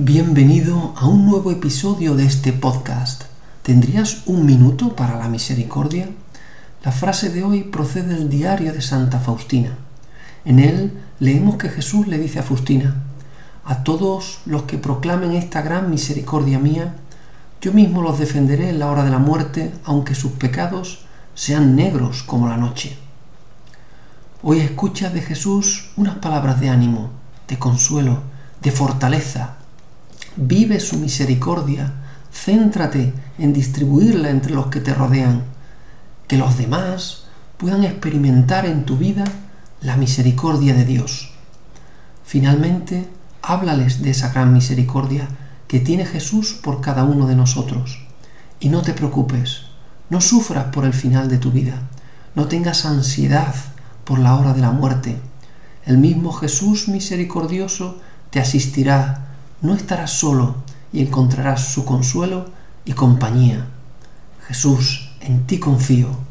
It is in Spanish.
Bienvenido a un nuevo episodio de este podcast. ¿Tendrías un minuto para la misericordia? La frase de hoy procede del diario de Santa Faustina. En él leemos que Jesús le dice a Faustina, a todos los que proclamen esta gran misericordia mía, yo mismo los defenderé en la hora de la muerte, aunque sus pecados sean negros como la noche. Hoy escucha de Jesús unas palabras de ánimo, de consuelo, de fortaleza. Vive su misericordia, céntrate en distribuirla entre los que te rodean, que los demás puedan experimentar en tu vida la misericordia de Dios. Finalmente, háblales de esa gran misericordia que tiene Jesús por cada uno de nosotros. Y no te preocupes, no sufras por el final de tu vida, no tengas ansiedad por la hora de la muerte. El mismo Jesús misericordioso te asistirá, no estarás solo y encontrarás su consuelo y compañía. Jesús, en ti confío.